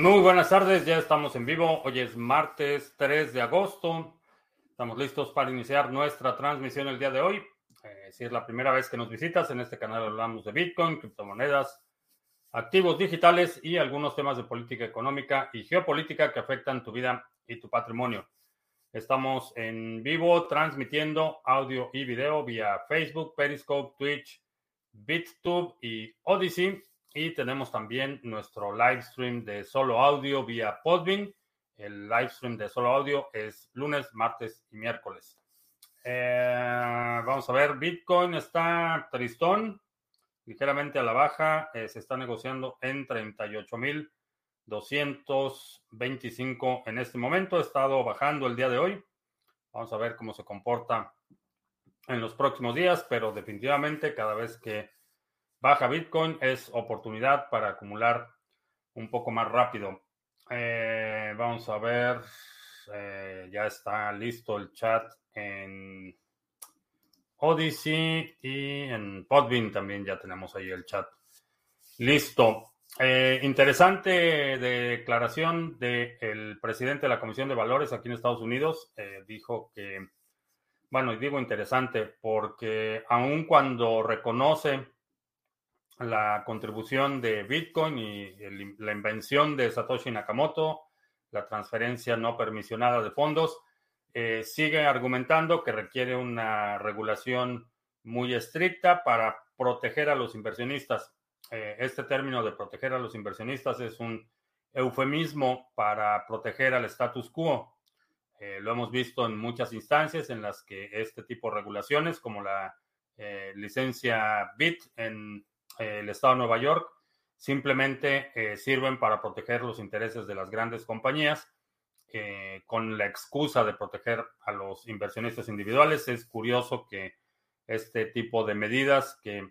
Muy buenas tardes, ya estamos en vivo. Hoy es martes 3 de agosto. Estamos listos para iniciar nuestra transmisión el día de hoy. Eh, si es la primera vez que nos visitas, en este canal hablamos de Bitcoin, criptomonedas, activos digitales y algunos temas de política económica y geopolítica que afectan tu vida y tu patrimonio. Estamos en vivo transmitiendo audio y video vía Facebook, Periscope, Twitch, BitTube y Odyssey. Y tenemos también nuestro live stream de solo audio vía Podbean. El live stream de solo audio es lunes, martes y miércoles. Eh, vamos a ver, Bitcoin está tristón, ligeramente a la baja. Eh, se está negociando en 38.225 en este momento. Ha estado bajando el día de hoy. Vamos a ver cómo se comporta en los próximos días, pero definitivamente cada vez que baja Bitcoin es oportunidad para acumular un poco más rápido. Eh, vamos a ver, eh, ya está listo el chat en Odyssey y en Podbean también ya tenemos ahí el chat. Listo. Eh, interesante declaración del presidente de la Comisión de Valores aquí en Estados Unidos. dijo que, bueno, digo interesante porque aun cuando reconoce la contribución de Bitcoin y la invención de Satoshi Nakamoto, la transferencia no permisionada de fondos, eh, sigue argumentando que requiere una regulación muy estricta para proteger a los inversionistas. Eh, este término de proteger a los inversionistas es un eufemismo para proteger al status quo. Eh, lo hemos visto en muchas instancias en las que este tipo de regulaciones, como la licencia BIT en el Estado de Nueva York simplemente eh, sirven para proteger los intereses de las grandes compañías eh, con la excusa de proteger a los inversionistas individuales. Es curioso que este tipo de medidas que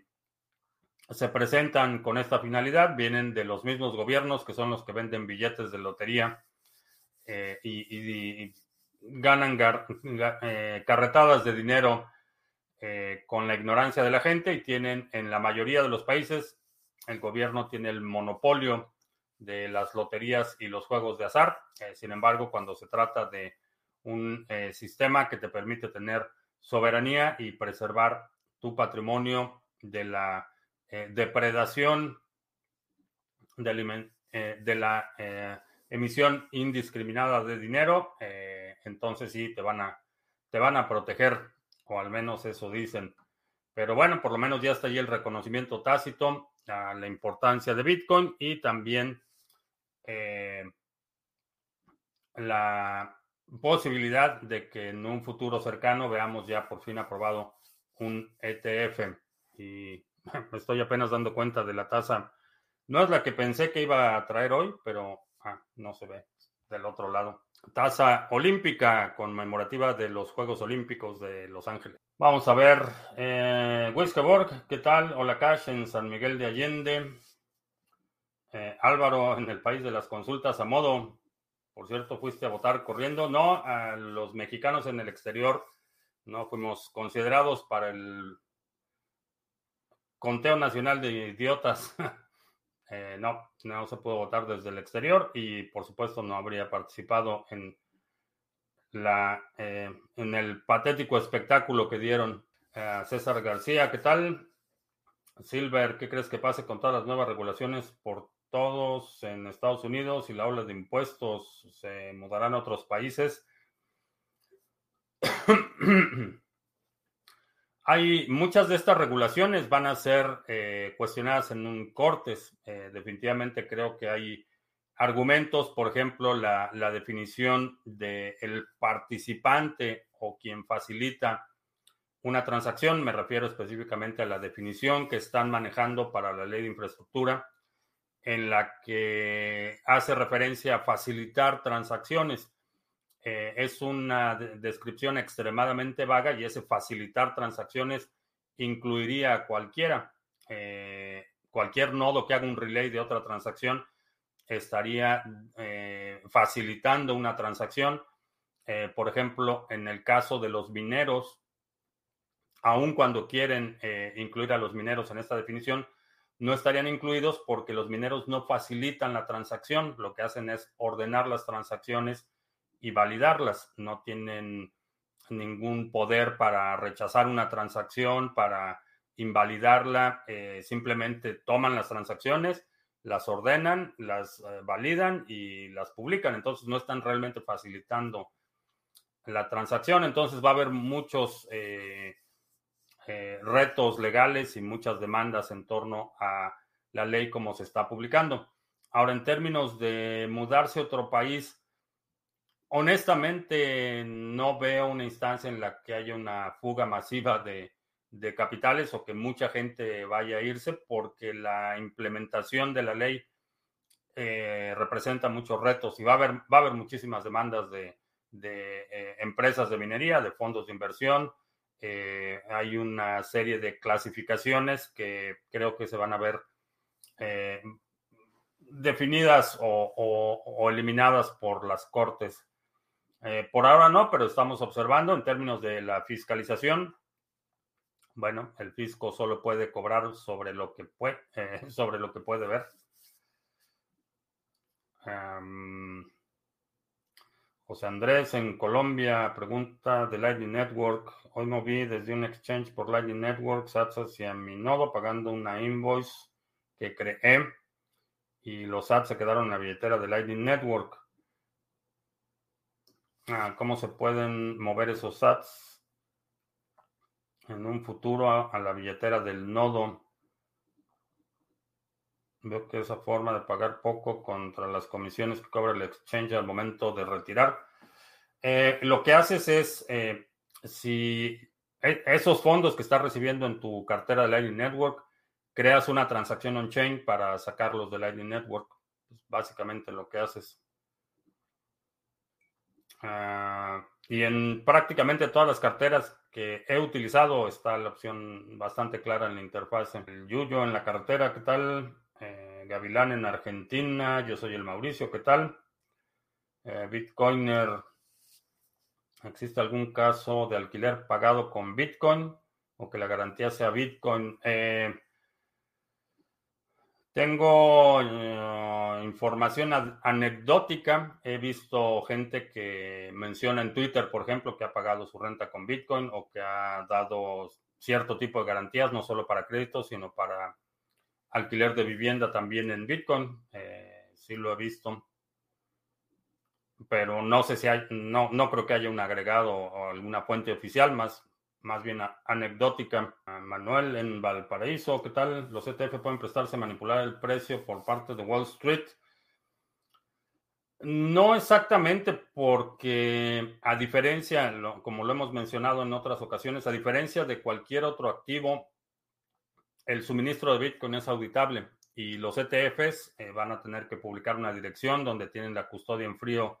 se presentan con esta finalidad vienen de los mismos gobiernos que son los que venden billetes de lotería eh, y, ganan carretadas de dinero eh, con la ignorancia de la gente y tienen en la mayoría de los países, el gobierno tiene el monopolio de las loterías y los juegos de azar. Eh, sin embargo, cuando se trata de un eh, sistema que te permite tener soberanía y preservar tu patrimonio de la depredación de, la emisión indiscriminada de dinero, entonces sí te van a, te van a proteger o al menos eso dicen. Pero bueno, por lo menos ya está ahí el reconocimiento tácito a la importancia de Bitcoin y también eh, la posibilidad de que en un futuro cercano veamos ya por fin aprobado un ETF. Y me estoy apenas dando cuenta de la tasa. No es la que pensé que iba a traer hoy, pero ah, no se ve del otro lado. Tasa olímpica conmemorativa de los Juegos Olímpicos de Los Ángeles. Vamos a ver, eh, ¿qué tal? Hola Cash en San Miguel de Allende. Eh, Álvaro en el país de las consultas a modo. Por cierto, fuiste a votar corriendo. No, a los mexicanos en el exterior no fuimos considerados para el conteo nacional de idiotas. Eh, no, no se pudo votar desde el exterior y por supuesto no habría participado en la eh, en el patético espectáculo que dieron a César García. ¿Qué tal? Silver, ¿qué crees que pase con todas las nuevas regulaciones por todos en Estados Unidos y la ola de impuestos se mudarán a otros países? Hay muchas de estas regulaciones van a ser eh, cuestionadas en un cortes. Eh, definitivamente creo que hay argumentos, por ejemplo, la, definición del el participante o quien facilita una transacción. Me refiero específicamente a la definición que están manejando para la ley de infraestructura, en la que hace referencia a facilitar transacciones. Eh, es una descripción extremadamente vaga y ese facilitar transacciones incluiría a cualquiera. Eh, cualquier nodo que haga un relay de otra transacción estaría eh, facilitando una transacción. por ejemplo, en el caso de los mineros, aun cuando quieren incluir a los mineros en esta definición, no estarían incluidos porque los mineros no facilitan la transacción, lo que hacen es ordenar las transacciones y validarlas, no tienen ningún poder para rechazar una transacción, para invalidarla, eh, simplemente toman las transacciones, las ordenan, las eh, validan y las publican, entonces no están realmente facilitando la transacción, entonces va a haber muchos eh, retos legales y muchas demandas en torno a la ley como se está publicando. Ahora, en términos de mudarse a otro país, honestamente no veo una instancia en la que haya una fuga masiva de, capitales o que mucha gente vaya a irse porque la implementación de la ley eh, representa muchos retos y va a haber, va a haber muchísimas demandas de, eh, empresas de minería, de fondos de inversión. Eh, hay una serie de clasificaciones que creo que se van a ver definidas o eliminadas por las cortes eh, por ahora no, pero estamos observando en términos de la fiscalización. Bueno, el fisco solo puede cobrar sobre lo que puede, eh, sobre lo que puede ver. José Andrés en Colombia pregunta de Lightning Network. Hoy moví desde un exchange por Lightning Network SATS hacia mi nodo pagando una invoice que creé y los SATs se quedaron en la billetera de Lightning Network cómo se pueden mover esos sats en un futuro a, la billetera del nodo. Veo que esa forma de pagar poco contra las comisiones que cobra el exchange al momento de retirar. Eh, lo que haces es, eh, si e, esos fondos que estás recibiendo en tu cartera de Lightning Network, creas una transacción on-chain para sacarlos de Lightning Network. Básicamente lo que haces. Ah, y en prácticamente todas las carteras que he utilizado está la opción bastante clara en la interfaz. El Yuyo en la cartera, ¿qué tal? Eh, Gavilán en Argentina, yo soy el Mauricio, ¿qué tal? Eh, Bitcoiner, ¿existe algún caso de alquiler pagado con Bitcoin o que la garantía sea Bitcoin? Eh, tengo eh, información anecdótica. He visto gente que menciona en Twitter, por ejemplo, que ha pagado su renta con Bitcoin o que ha dado cierto tipo de garantías, no solo para créditos, sino para alquiler de vivienda también en Bitcoin. Eh, sí lo he visto. Pero no sé si hay, no, no creo que haya un agregado o alguna fuente oficial más más bien anecdótica. Manuel en Valparaíso, ¿qué tal? Los ETF pueden prestarse a manipular el precio por parte de Wall Street. No exactamente porque a diferencia, como lo hemos mencionado en otras ocasiones, a diferencia de cualquier otro activo, el suministro de Bitcoin es auditable y los ETFs eh, van a tener que publicar una dirección donde tienen la custodia en frío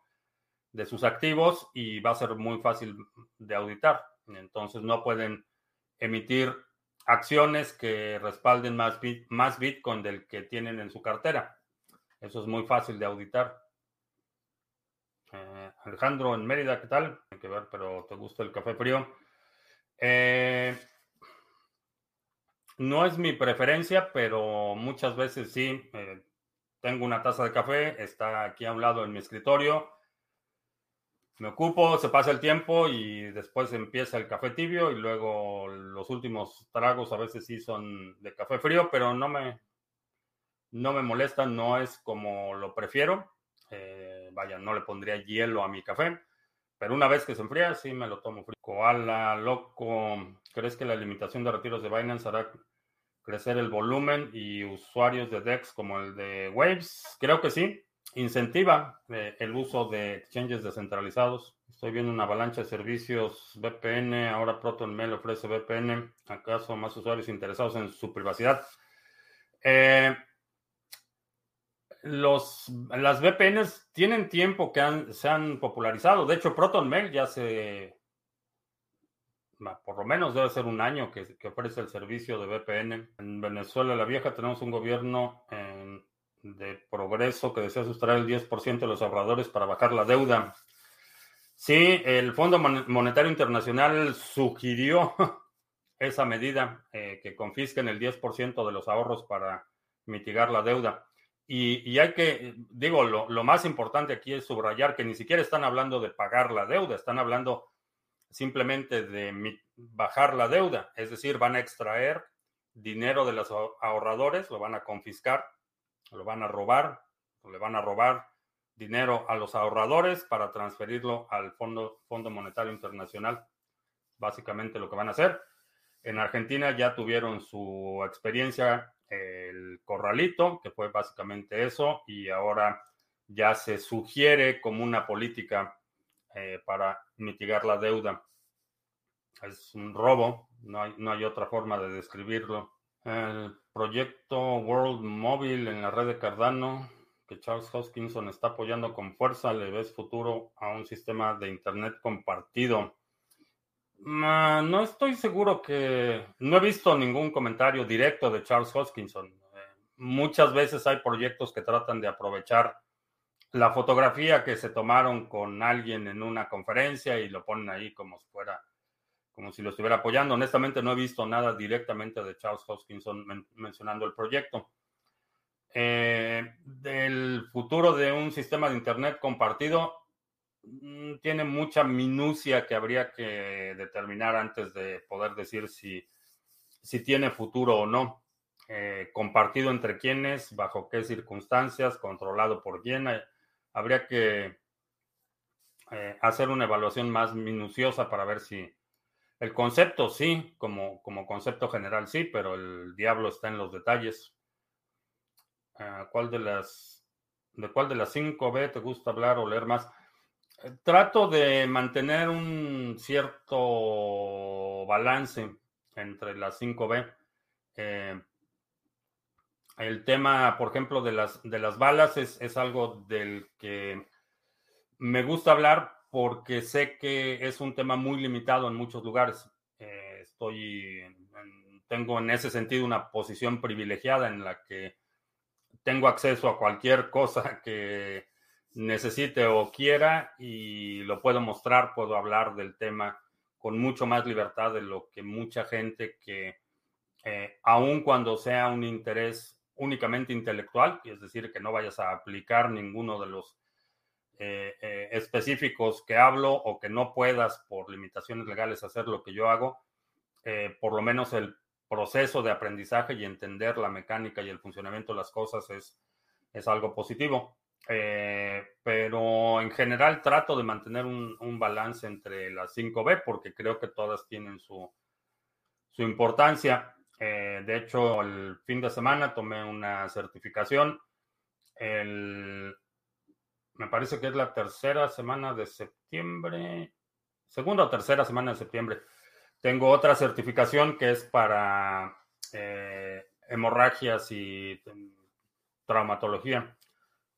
de sus activos y va a ser muy fácil de auditar. Entonces no pueden emitir acciones que respalden más, más Bitcoin del que tienen en su cartera. Eso es muy fácil de auditar. Eh, Alejandro en Mérida, ¿qué tal? Hay que ver, pero ¿te gusta el café frío? Eh, no es mi preferencia, pero muchas veces sí. Eh, tengo una taza de café, está aquí a un lado en mi escritorio me ocupo, se pasa el tiempo y después empieza el café tibio y luego los últimos tragos a veces sí son de café frío, pero no me, no me molesta, no es como lo prefiero. Eh, vaya, no le pondría hielo a mi café, pero una vez que se enfría, sí me lo tomo frío. Koala, loco, ¿crees que la limitación de retiros de Binance hará crecer el volumen y usuarios de DEX como el de Waves? Creo que sí incentiva eh, el uso de exchanges descentralizados. Estoy viendo una avalancha de servicios VPN. Ahora ProtonMail ofrece VPN. ¿Acaso más usuarios interesados en su privacidad? Eh, los, las VPNs tienen tiempo que se han popularizado. De hecho, ProtonMail ya se. Por lo menos debe ser un año que, ofrece el servicio de VPN. En Venezuela la Vieja tenemos un gobierno en de progreso que desea sustraer el 10% de los ahorradores para bajar la deuda. Sí, el Fondo Monetario Internacional sugirió esa medida, eh, que confisquen el 10% de los ahorros para mitigar la deuda. Y, hay que, digo, lo, lo, más importante aquí es subrayar que ni siquiera están hablando de pagar la deuda, están hablando simplemente de bajar la deuda, es decir, van a extraer dinero de los ahorradores, lo van a confiscar, lo van a robar, le van a robar dinero a los ahorradores para transferirlo al Fondo, Fondo Monetario Internacional. Básicamente lo que van a hacer. En Argentina ya tuvieron su experiencia el corralito, que fue básicamente eso, y ahora ya se sugiere como una política eh, para mitigar la deuda. Es un robo, no hay, no hay otra forma de describirlo. El proyecto World Mobile en la red de Cardano, que Charles Hoskinson está apoyando con fuerza, ¿le ves futuro a un sistema de Internet compartido? No estoy seguro que... No he visto ningún comentario directo de Charles Hoskinson. Eh, muchas veces hay proyectos que tratan de aprovechar la fotografía que se tomaron con alguien en una conferencia y lo ponen ahí como si fuera, como si lo estuviera apoyando. Honestamente no he visto nada directamente de Charles Hoskinson mencionando el proyecto. Eh, del futuro de un sistema de Internet compartido, Mm, tiene mucha minucia que habría que determinar antes de poder decir si, si tiene futuro o no. Eh, compartido entre quiénes, bajo qué circunstancias, controlado por quién. Eh, habría que eh, hacer una evaluación más minuciosa para ver si el concepto sí, como, como concepto general sí, pero el diablo está en los detalles. ¿Cuál de las de cuál de las 5B te gusta hablar o leer más? Trato de mantener un cierto balance entre las 5B. Eh, el tema, por ejemplo, de las, de las balas es, algo del que me gusta hablar porque sé que es un tema muy limitado en muchos lugares. Eh, estoy, tengo en ese sentido una posición privilegiada en la que tengo acceso a cualquier cosa que necesite o quiera y lo puedo mostrar, puedo hablar del tema con mucho más libertad de lo que mucha gente que, eh, aun cuando sea un interés únicamente intelectual, es decir, que no vayas a aplicar ninguno de los eh, eh, específicos que hablo o que no puedas por limitaciones legales hacer lo que yo hago, por lo menos el proceso de aprendizaje y entender la mecánica y el funcionamiento de las cosas es, es algo positivo. Eh, pero en general trato de mantener un, balance entre las 5B porque creo que todas tienen su, su importancia. Eh, de hecho, el fin de semana tomé una certificación. El, me parece que es la tercera semana de septiembre, segunda o tercera semana de septiembre. Tengo otra certificación que es para eh, hemorragias y traumatología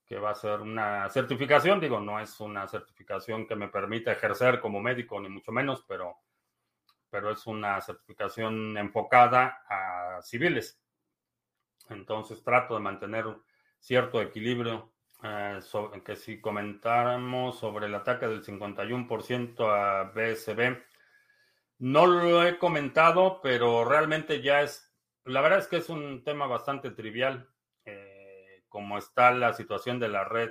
que va a ser una certificación, digo, no es una certificación que me permita ejercer como médico, ni mucho menos, pero, pero es una certificación enfocada a civiles. Entonces trato de mantener cierto equilibrio. Eh, que si comentáramos sobre el ataque del 51% a BSB, no lo he comentado, pero realmente ya es, la verdad es que es un tema bastante trivial como está la situación de la red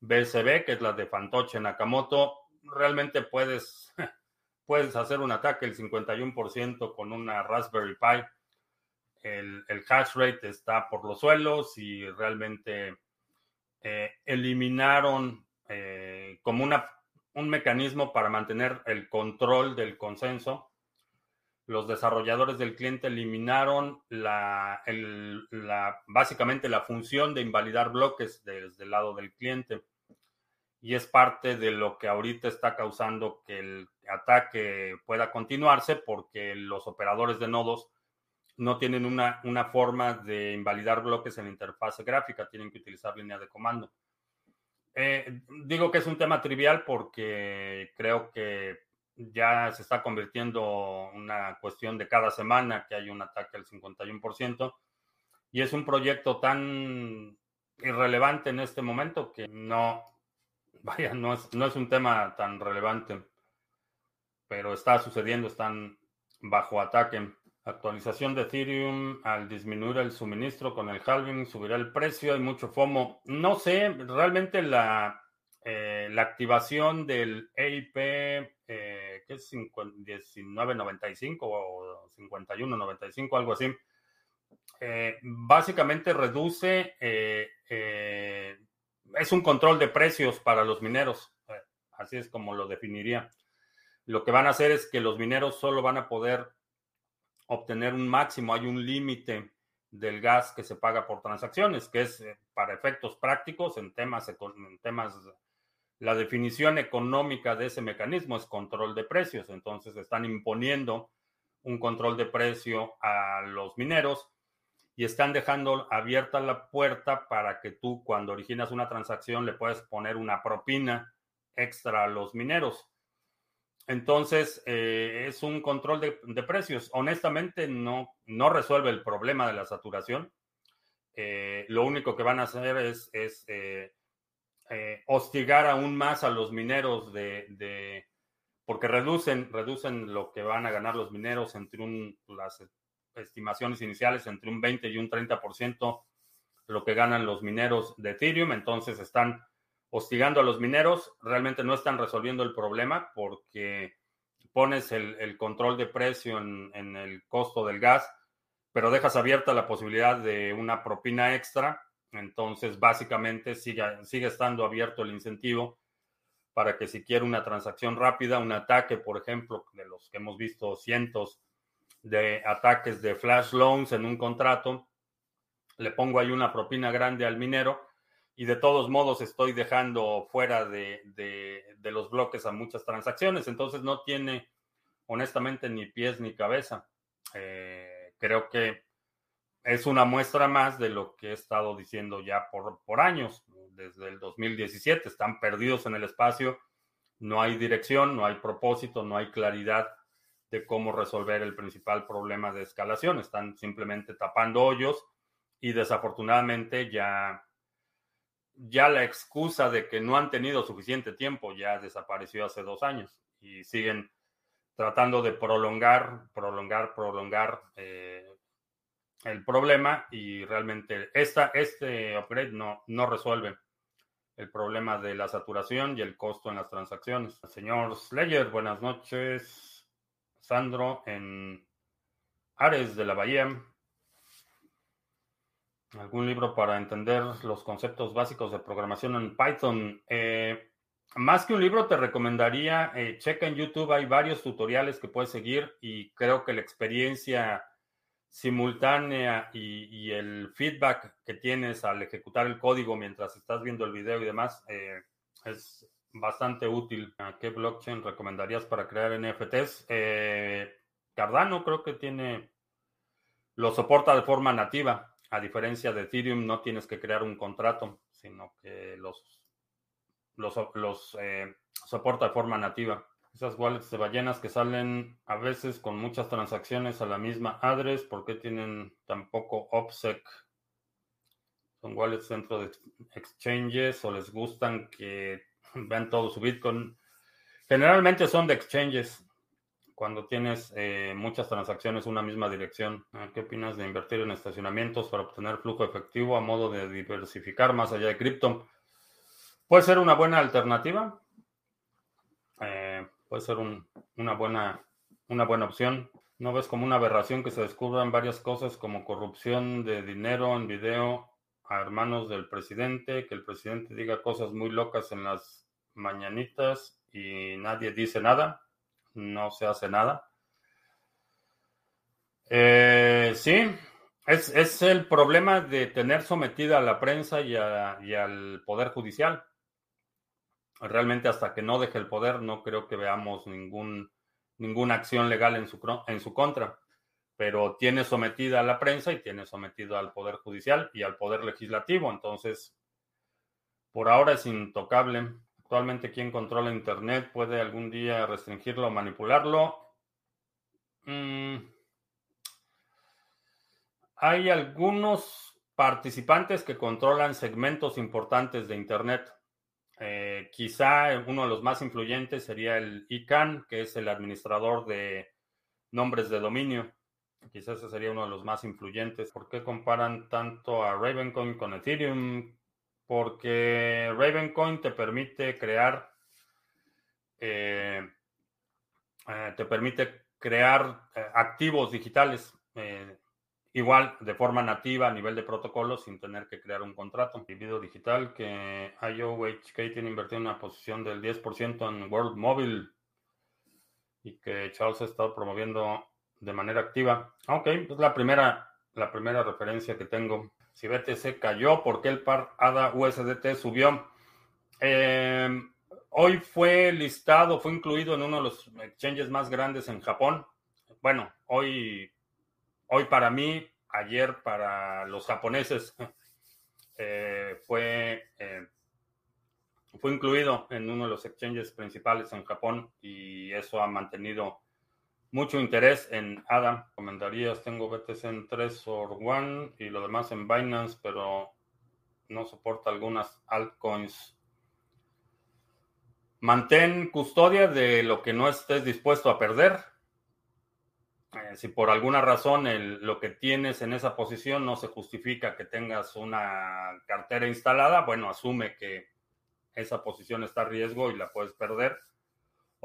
BSB, que es la de Fantoche Nakamoto, realmente puedes, puedes hacer un ataque el 51% con una Raspberry Pi. El, hash rate está por los suelos y realmente eh, eliminaron eh, como una, un mecanismo para mantener el control del consenso los desarrolladores del cliente eliminaron la, básicamente la función de invalidar bloques desde el lado del cliente. Y es parte de lo que ahorita está causando que el ataque pueda continuarse porque los operadores de nodos no tienen una, una forma de invalidar bloques en la interfase gráfica, tienen que utilizar línea de comando. Eh, digo que es un tema trivial porque creo que ya se está convirtiendo una cuestión de cada semana que hay un ataque al 51%. Y es un proyecto tan irrelevante en este momento que no, vaya, no es, no es un tema tan relevante, pero está sucediendo, están bajo ataque. Actualización de Ethereum al disminuir el suministro con el halving, subirá el precio, hay mucho FOMO. No sé, realmente la, eh, la activación del EIP, eh, que es 19.95 o 51.95, algo así, eh, básicamente reduce, es un control de precios para los mineros, así es como lo definiría. Lo que van a hacer es que los mineros solo van a poder obtener un máximo, hay un límite del gas que se paga por transacciones, que es eh, para efectos prácticos en temas, en temas, la definición económica de ese mecanismo es control de precios, entonces están imponiendo un control de precio a los mineros y están dejando abierta la puerta para que tú cuando originas una transacción le puedas poner una propina extra a los mineros. Entonces, eh, es un control de, precios. Honestamente, no, no resuelve el problema de la saturación. Eh, lo único que van a hacer es, eh, hostigar aún más a los mineros de, porque reducen, reducen lo que van a ganar los mineros entre las estimaciones iniciales entre un 20 y un 30% lo que ganan los mineros de Ethereum. Entonces están hostigando a los mineros, realmente no están resolviendo el problema porque pones el, control de precio en, el costo del gas, pero dejas abierta la posibilidad de una propina extra. Entonces, básicamente sigue, sigue estando abierto el incentivo para que si quiere una transacción rápida, un ataque, por ejemplo, de los que hemos visto cientos de ataques de flash loans en un contrato, le pongo ahí una propina grande al minero y de todos modos estoy dejando fuera de, los bloques a muchas transacciones, entonces no tiene honestamente ni pies ni cabeza. Eh, creo que es una muestra más de lo que he estado diciendo ya por, por años, desde el 2017, están perdidos en el espacio, no hay dirección, no hay propósito, no hay claridad de cómo resolver el principal problema de escalación, están simplemente tapando hoyos y desafortunadamente ya ya la excusa de que no han tenido suficiente tiempo ya desapareció hace dos años y siguen tratando de prolongar, prolongar, prolongar eh, el problema y realmente esta, este upgrade no, no resuelve el problema de la saturación y el costo en las transacciones. Señor Slayer, buenas noches. Sandro en Ares de la Bahía. ¿Algún libro para entender los conceptos básicos de programación en Python? Eh, más que un libro, te recomendaría, eh, checa en YouTube, hay varios tutoriales que puedes seguir y creo que la experiencia simultánea y, el feedback que tienes al ejecutar el código mientras estás viendo el video y demás eh, es bastante útil. ¿Qué blockchain recomendarías para crear NFTs? Cardano creo que tiene, lo soporta de forma nativa. A diferencia de Ethereum, no tienes que crear un contrato, sino que los, los, eh, soporta de forma nativa. Esas wallets de ballenas que salen a veces con muchas transacciones a la misma address, ¿por qué tienen tan poco OPSEC? ¿Son wallets dentro de exchanges o les gustan que vean todo su Bitcoin? Generalmente son de exchanges cuando tienes eh, muchas transacciones una misma dirección. Ah, ¿Qué opinas de invertir en estacionamientos para obtener flujo efectivo a modo de diversificar más allá de cripto? Puede ser una buena alternativa. Eh, puede ser una, buena, una buena opción. ¿No ves como una aberración que se descubran varias cosas como corrupción de dinero en video a hermanos del presidente, que el presidente diga cosas muy locas en las mañanitas y nadie dice nada? No se hace nada. Eh, sí, es, el problema de tener sometida a la prensa y, al Poder Judicial. Realmente hasta que no deje el poder no creo que veamos ningún, ninguna acción legal en su, en su contra. Pero tiene sometida a la prensa y tiene sometido al Poder Judicial y al Poder Legislativo. Entonces, por ahora es intocable. Actualmente, ¿quién controla Internet puede algún día restringirlo o manipularlo? Mm. Hay algunos participantes que controlan segmentos importantes de Internet. Eh, quizá uno de los más influyentes sería el ICANN, que es el administrador de nombres de dominio. Quizás ese sería uno de los más influyentes. ¿Por qué comparan tanto a Ravencoin con Ethereum? Porque Ravencoin te permite crear, eh, eh, te permite crear eh, activos digitales igual de forma nativa a nivel de protocolo sin tener que crear un contrato. Video digital que IOHK tiene invertido una posición del 10% en World Mobile y que Charles ha estado promoviendo de manera activa. Ok, es la primera, la primera referencia que tengo. Si BTC cayó, ¿por qué el par ADA USDT subió? Eh, hoy fue listado, fue incluido en uno de los exchanges más grandes en Japón. Bueno, hoy Hoy para mí, ayer para los japoneses, eh, fue, eh, fue incluido en uno de los exchanges principales en Japón y eso ha mantenido mucho interés en ADA. Comentarías, tengo BTC en 3 or 1 y lo demás en Binance, pero no soporta algunas altcoins. Mantén custodia de lo que no estés dispuesto a perder. Eh, si por alguna razón lo que tienes en esa posición no se justifica que tengas una cartera instalada, bueno, asume que esa posición está a riesgo y la puedes perder.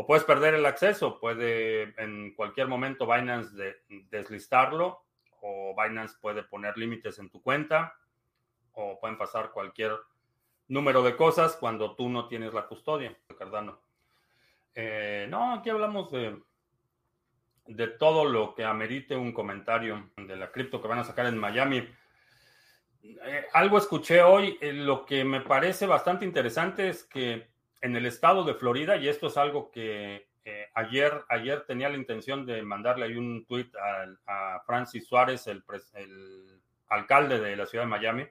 O puedes perder el acceso, puede en cualquier momento Binance deslistarlo o Binance puede poner límites en tu cuenta o pueden pasar cualquier número de cosas cuando tú no tienes la custodia, Cardano. Eh, no, aquí hablamos de de todo lo que amerite un comentario de la cripto que van a sacar en Miami. Eh, algo escuché hoy, eh, lo que me parece bastante interesante es que en el estado de Florida, y esto es algo que eh, ayer, ayer tenía la intención de mandarle ahí un tweet a, Francis Suárez, el, el, alcalde de la ciudad de Miami,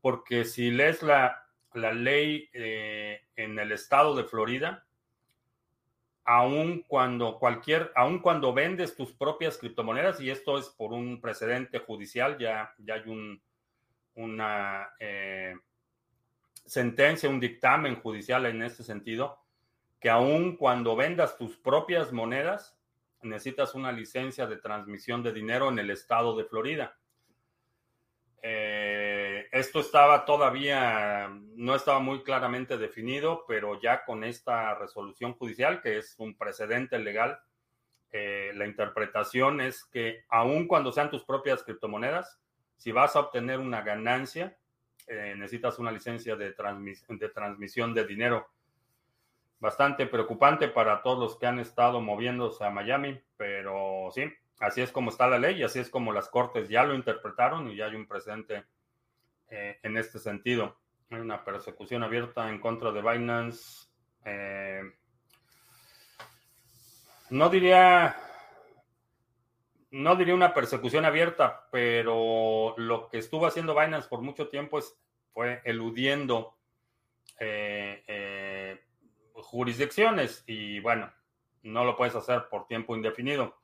porque si lees la, la ley en el estado de Florida, aun cuando cualquier, aun cuando vendes tus propias criptomonedas, y esto es por un precedente judicial, ya, ya hay un, una eh, sentencia, un dictamen judicial en este sentido, que aun cuando vendas tus propias monedas, necesitas una licencia de transmisión de dinero en el estado de Florida. Eh, esto estaba todavía, no estaba muy claramente definido, pero ya con esta resolución judicial, que es un precedente legal, eh, la interpretación es que aun cuando sean tus propias criptomonedas, si vas a obtener una ganancia, eh, necesitas una licencia de, de transmisión de dinero. Bastante preocupante para todos los que han estado moviéndose a Miami, pero sí, Así es como está la ley así es como las cortes ya lo interpretaron y ya hay un precedente eh, en este sentido. Hay una persecución abierta en contra de Binance. Eh, no diría, no diría una persecución abierta, pero lo que estuvo haciendo Binance por mucho tiempo es, fue eludiendo eh, jurisdicciones y bueno, no lo puedes hacer por tiempo indefinido.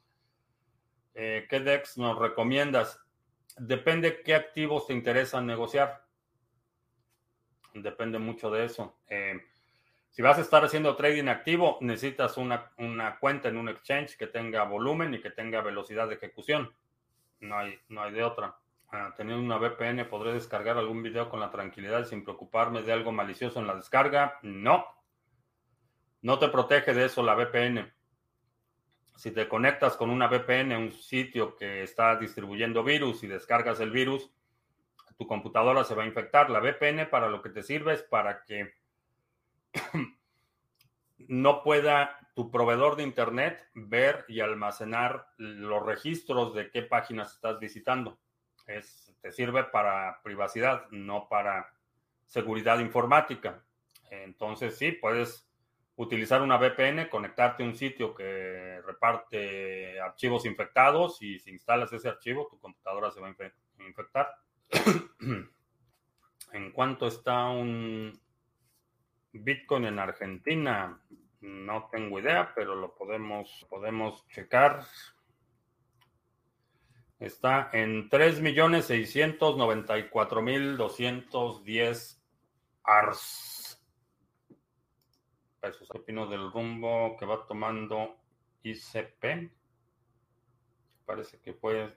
Eh, ¿Qué DEX nos recomiendas? Depende qué activos te interesan negociar. Depende mucho de eso. Eh, si vas a estar haciendo trading activo, necesitas una, cuenta en un exchange que tenga volumen y que tenga velocidad de ejecución. No hay, no hay de otra. Ah, teniendo una VPN, ¿podré descargar algún video con la tranquilidad sin preocuparme de algo malicioso en la descarga? No. No te protege de eso la VPN si te conectas con una VPN a un sitio que está distribuyendo virus y descargas el virus, tu computadora se va a infectar. La VPN para lo que te sirve es para que no pueda tu proveedor de Internet ver y almacenar los registros de qué páginas estás visitando. Es, te sirve para privacidad, no para seguridad informática. Entonces, sí, puedes utilizar una VPN, conectarte a un sitio que reparte archivos infectados y si instalas ese archivo, tu computadora se va a infectar. ¿En cuánto está un Bitcoin en Argentina? No tengo idea, pero lo podemos, podemos checar. Está en 3.694.210 ARS pesos. ¿Qué opino del rumbo que va tomando ICP? parece que fue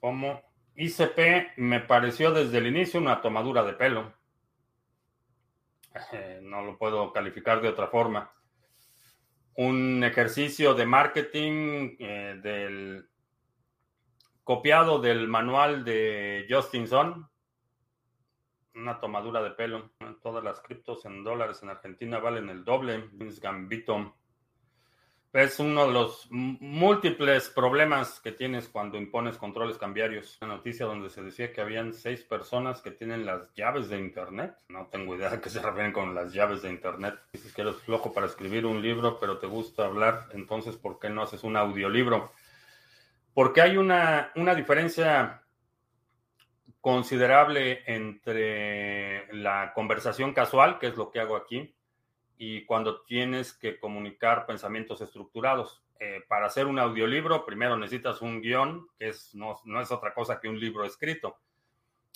como ICP me pareció desde el inicio una tomadura de pelo. Eh, no lo puedo calificar de otra forma. Un ejercicio de marketing eh, copiado del manual de Justin Sun. Una tomadura de pelo. Todas las criptos en dólares en Argentina valen el doble. Gambito es uno de los múltiples problemas que tienes cuando impones controles cambiarios. Una noticia donde se decía que habían seis personas que tienen las llaves de Internet. No tengo idea de qué se refieren con las llaves de Internet. Dices que eres flojo para escribir un libro, pero te gusta hablar, entonces ¿por qué no haces un audiolibro? Porque hay una, una diferencia considerable entre la conversación casual, que es lo que hago aquí, y cuando tienes que comunicar pensamientos estructurados. Eh, para hacer un audiolibro, primero necesitas un guion, que es, no, es otra cosa que un libro escrito.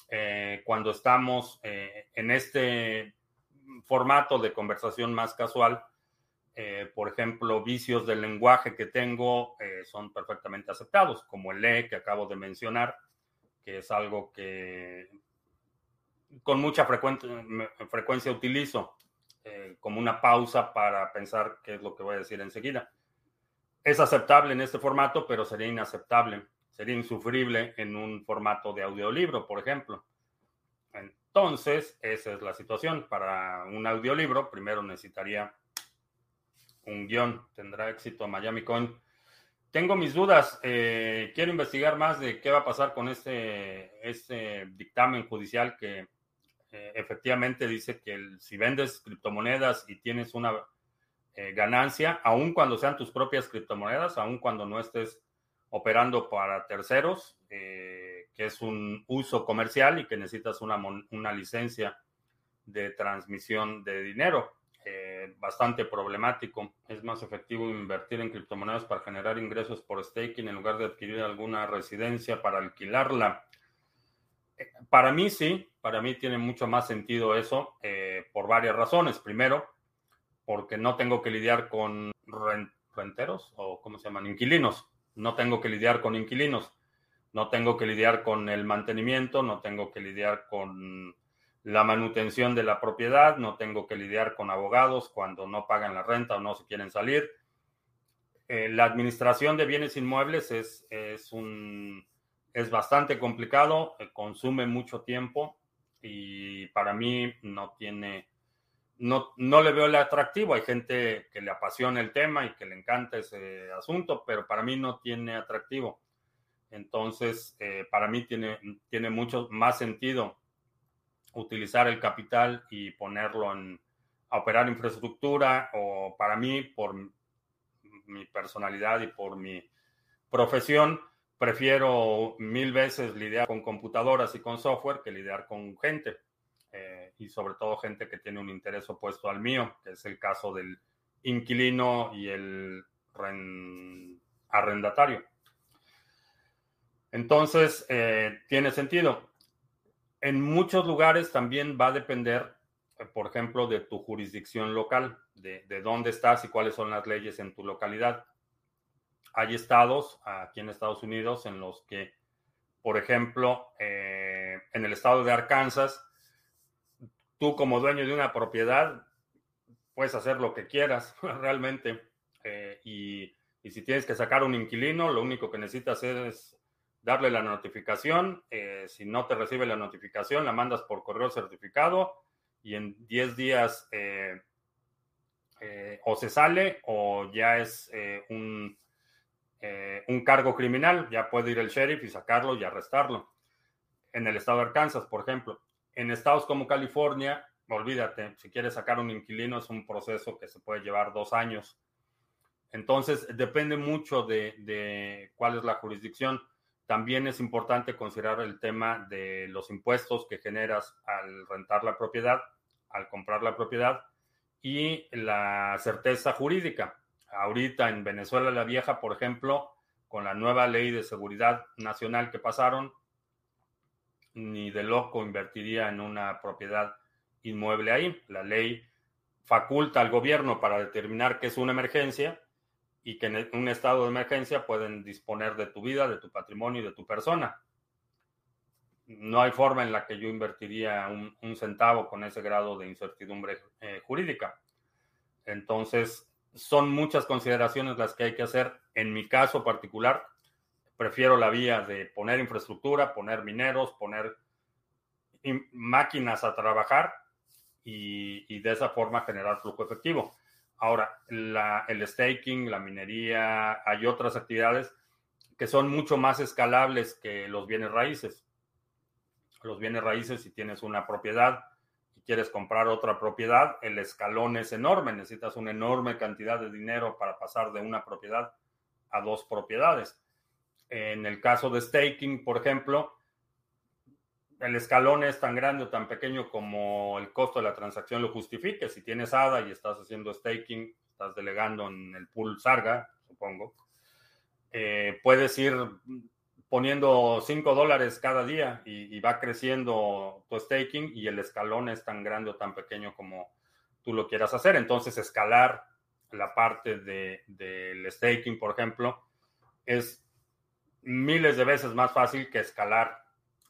Eh, cuando estamos eh, en este formato de conversación más casual, por ejemplo, vicios del lenguaje que tengo son perfectamente aceptados, como el E que acabo de mencionar, que es algo que con mucha frecuencia utilizo. Eh, como una pausa para pensar qué es lo que voy a decir enseguida. Es aceptable en este formato, pero sería inaceptable, sería insufrible en un formato de audiolibro, por ejemplo. Entonces, esa es la situación. Para un audiolibro, primero necesitaría un guion. ¿Tendrá éxito Miami Coin? Tengo mis dudas. Eh, quiero investigar más de qué va a pasar con este, este dictamen judicial que eh, efectivamente dice que si vendes criptomonedas y tienes una eh, ganancia, aun cuando sean tus propias criptomonedas, aun cuando no estés operando para terceros, eh, que es un uso comercial y que necesitas una, una licencia de transmisión de dinero. bastante problemático. Es más efectivo invertir en criptomonedas para generar ingresos por staking en lugar de adquirir alguna residencia para alquilarla. Para mí sí, para mí tiene mucho más sentido eso eh, por varias razones. Primero, porque no tengo que lidiar con renteros o cómo se llaman, inquilinos. No tengo que lidiar con inquilinos. No tengo que lidiar con el mantenimiento, no tengo que lidiar con la manutención de la propiedad, no tengo que lidiar con abogados cuando no pagan la renta o no se quieren salir. Eh, la administración de bienes inmuebles es, es un es bastante complicado, eh, consume mucho tiempo y para mí no tiene, no, no le veo el atractivo. Hay gente que le apasiona el tema y que le encanta ese asunto, pero para mí no tiene atractivo. Entonces, eh, para mí tiene, tiene mucho más sentido utilizar el capital y ponerlo en, operar infraestructura o para mí, por mi personalidad y por mi profesión, prefiero mil veces lidiar con computadoras y con software que lidiar con gente. Eh, y sobre todo gente que tiene un interés opuesto al mío, que es el caso del inquilino y el arrendatario. Entonces, eh, tiene sentido. En muchos lugares también va a depender, eh, por ejemplo, de tu jurisdicción local, de, de dónde estás y cuáles son las leyes en tu localidad hay estados aquí en Estados Unidos en los que, por ejemplo, eh, en el estado de Arkansas, tú como dueño de una propiedad puedes hacer lo que quieras realmente. Eh, y, si tienes que sacar un inquilino, lo único que necesitas es darle la notificación. Eh, si no te recibe la notificación, la mandas por correo certificado y en 10 días o se sale o ya es un eh, un cargo criminal, ya puede ir el sheriff y sacarlo y arrestarlo. En el estado de Arkansas, por ejemplo. En estados como California, olvídate, si quieres sacar un inquilino es un proceso que se puede llevar dos años. Entonces, depende mucho de, de cuál es la jurisdicción. También es importante considerar el tema de los impuestos que generas al rentar la propiedad, al comprar la propiedad y la certeza jurídica ahorita en Venezuela la Vieja, por ejemplo, con la nueva ley de seguridad nacional que pasaron, ni de loco invertiría en una propiedad inmueble ahí. La ley faculta al gobierno para determinar qué es una emergencia y que en un estado de emergencia pueden disponer de tu vida, de tu patrimonio y de tu persona. No hay forma en la que yo invertiría un, centavo con ese grado de incertidumbre eh, jurídica. Entonces, son muchas consideraciones las que hay que hacer. En mi caso particular, prefiero la vía de poner infraestructura, poner mineros, poner máquinas a trabajar y, de esa forma generar flujo efectivo. Ahora, el staking, la minería, hay otras actividades que son mucho más escalables que los bienes raíces. Los bienes raíces, si tienes una propiedad quieres comprar otra propiedad, el escalón es enorme. Necesitas una enorme cantidad de dinero para pasar de una propiedad a dos propiedades. En el caso de staking, por ejemplo, el escalón es tan grande o tan pequeño como el costo de la transacción lo justifique. Si tienes ADA y estás haciendo staking, estás delegando en el pool Sarga, supongo, eh, puedes ir poniendo 5 dólares cada día y, va creciendo tu staking y el escalón es tan grande o tan pequeño como tú lo quieras hacer. Entonces, escalar la parte del staking, por ejemplo, es miles de veces más fácil que escalar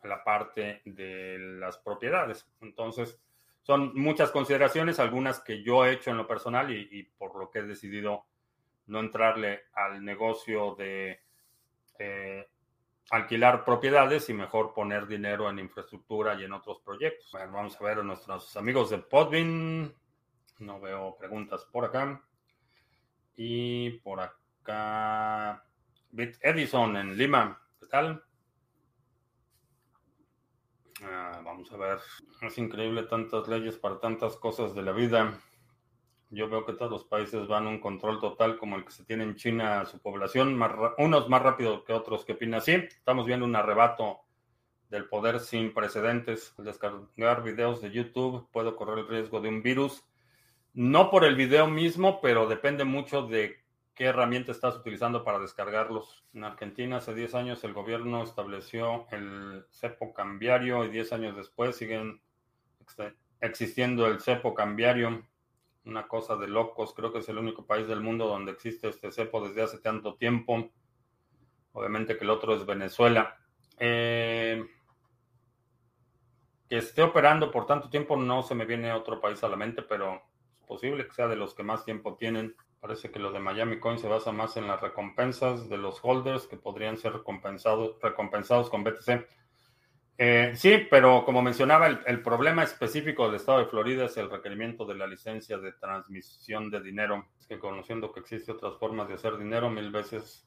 la parte de las propiedades. Entonces, son muchas consideraciones, algunas que yo he hecho en lo personal y, por lo que he decidido no entrarle al negocio de eh, alquilar propiedades y mejor poner dinero en infraestructura y en otros proyectos. vamos a ver a nuestros amigos de Podbean. No veo preguntas por acá. Y por acá, Bit Edison en Lima. ¿Qué tal? Ah, vamos a ver. Es increíble tantas leyes para tantas cosas de la vida. Yo veo que todos los países van a un control total como el que se tiene en China, su población, unos más rápido que otros. ¿Qué opina? Sí, estamos viendo un arrebato del poder sin precedentes. Descargar videos de YouTube puedo correr el riesgo de un virus. No por el video mismo, pero depende mucho de ¿Qué herramienta estás utilizando para descargarlos? En Argentina hace 10 años el gobierno estableció el cepo cambiario y 10 años después siguen existiendo el cepo cambiario. Una cosa de locos, creo que es el único país del mundo donde existe este cepo desde hace tanto tiempo. Obviamente que el otro es Venezuela. Eh, que esté operando por tanto tiempo no se me viene otro país a la mente, pero es posible que sea de los que más tiempo tienen. Parece que lo de Miami Coin se basa más en las recompensas de los holders que podrían ser recompensados, recompensados con BTC. Eh, sí, pero como mencionaba, el, problema específico del estado de Florida es el requerimiento de la licencia de transmisión de dinero. Es que conociendo que existen otras formas de hacer dinero, mil veces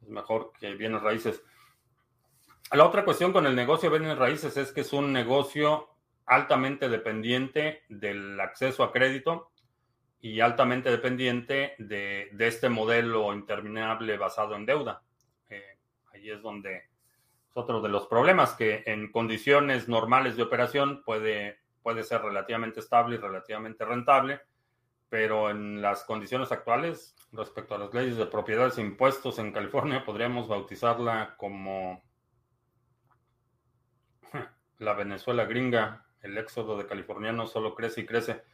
es mejor que bienes raíces. La otra cuestión con el negocio bienes raíces es que es un negocio altamente dependiente del acceso a crédito y altamente dependiente de, este modelo interminable basado en deuda. Eh, ahí es donde es otro de los problemas, que en condiciones normales de operación puede, puede ser relativamente estable y relativamente rentable, pero en las condiciones actuales, respecto a las leyes de propiedades e impuestos en California, podríamos bautizarla como la Venezuela gringa. El éxodo de californianos solo crece y crece.